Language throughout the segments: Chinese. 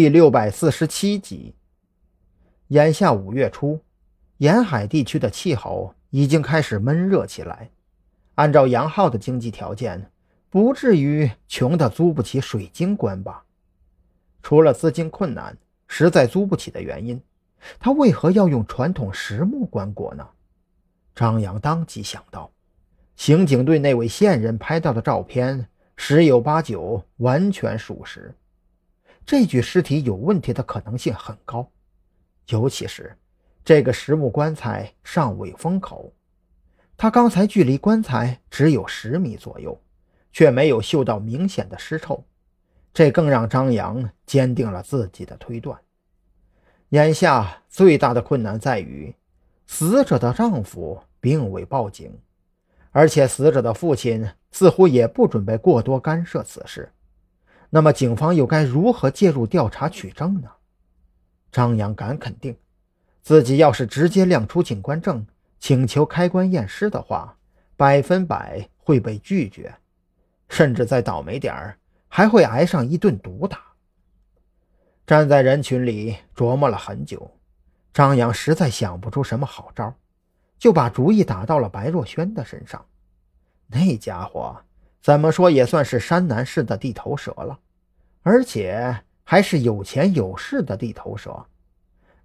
第六百四十七集。眼下五月初，沿海地区的气候已经开始闷热起来。按照杨浩的经济条件，不至于穷得租不起水晶棺吧？除了资金困难，实在租不起的原因，他为何要用传统实木棺椁呢？张扬当即想到，刑警队那位线人拍到的照片十有八九完全属实，这具尸体有问题的可能性很高。尤其是这个实木棺材尚未封口，他刚才距离棺材只有十米左右，却没有嗅到明显的尸臭，这更让张扬坚定了自己的推断。眼下最大的困难在于，死者的丈夫。并未报警，而且死者的父亲似乎也不准备过多干涉此事。那么，警方又该如何介入调查取证呢？张扬敢肯定，自己要是直接亮出警官证，请求开棺验尸的话，百分百会被拒绝，甚至再倒霉点儿，还会挨上一顿毒打。站在人群里琢磨了很久，张扬实在想不出什么好招。就把主意打到了白若萱的身上。那家伙怎么说也算是山南市的地头蛇了，而且还是有钱有势的地头蛇。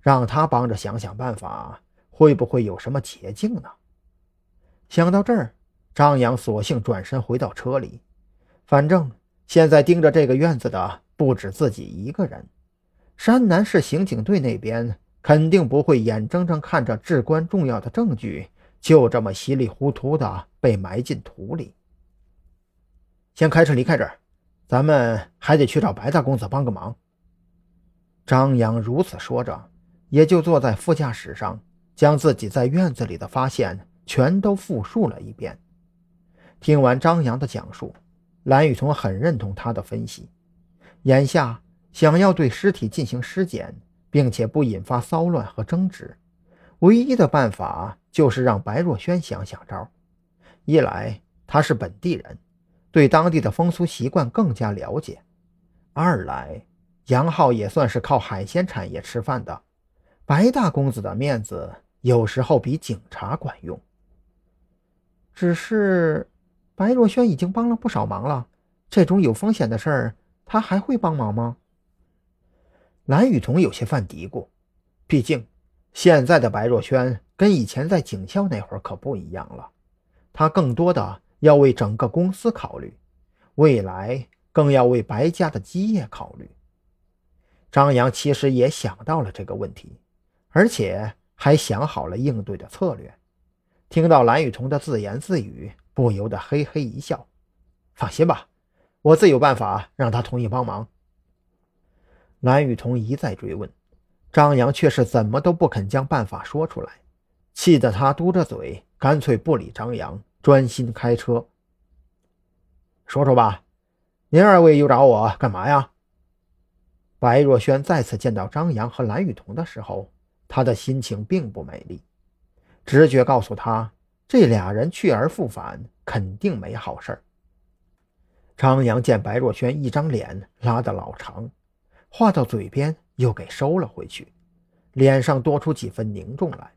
让他帮着想想办法，会不会有什么捷径呢？想到这儿，张扬索性转身回到车里。反正现在盯着这个院子的不止自己一个人，山南市刑警队那边。肯定不会眼睁睁看着至关重要的证据就这么稀里糊涂的被埋进土里。先开车离开这儿，咱们还得去找白大公子帮个忙。张扬如此说着，也就坐在副驾驶上，将自己在院子里的发现全都复述了一遍。听完张扬的讲述，蓝雨桐很认同他的分析。眼下想要对尸体进行尸检。并且不引发骚乱和争执，唯一的办法就是让白若萱想想招。一来他是本地人，对当地的风俗习惯更加了解；二来杨浩也算是靠海鲜产业吃饭的，白大公子的面子有时候比警察管用。只是白若萱已经帮了不少忙了，这种有风险的事儿，他还会帮忙吗？蓝雨桐有些犯嘀咕，毕竟现在的白若萱跟以前在警校那会儿可不一样了，她更多的要为整个公司考虑，未来更要为白家的基业考虑。张扬其实也想到了这个问题，而且还想好了应对的策略。听到蓝雨桐的自言自语，不由得嘿嘿一笑：“放心吧，我自有办法让他同意帮忙。”蓝雨桐一再追问，张扬却是怎么都不肯将办法说出来，气得他嘟着嘴，干脆不理张扬，专心开车。说说吧，您二位又找我干嘛呀？白若萱再次见到张扬和蓝雨桐的时候，他的心情并不美丽，直觉告诉他，这俩人去而复返，肯定没好事张扬见白若萱一张脸拉得老长。话到嘴边又给收了回去，脸上多出几分凝重来。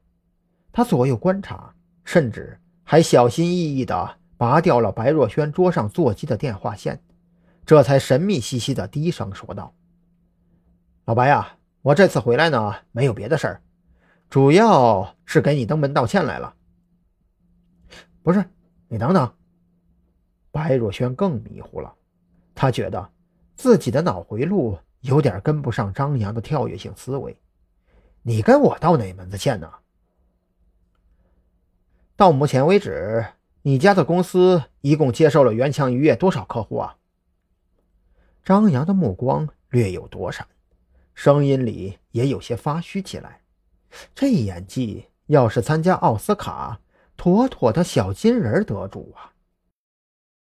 他左右观察，甚至还小心翼翼地拔掉了白若萱桌上座机的电话线，这才神秘兮兮地低声说道：“老白呀，我这次回来呢，没有别的事儿，主要是给你登门道歉来了。”不是，你等等。白若萱更迷糊了，她觉得自己的脑回路。有点跟不上张扬的跳跃性思维，你跟我道哪门子歉呢？到目前为止，你家的公司一共接受了元强渔业多少客户啊？张扬的目光略有躲闪，声音里也有些发虚起来。这演技要是参加奥斯卡，妥妥的小金人得主啊！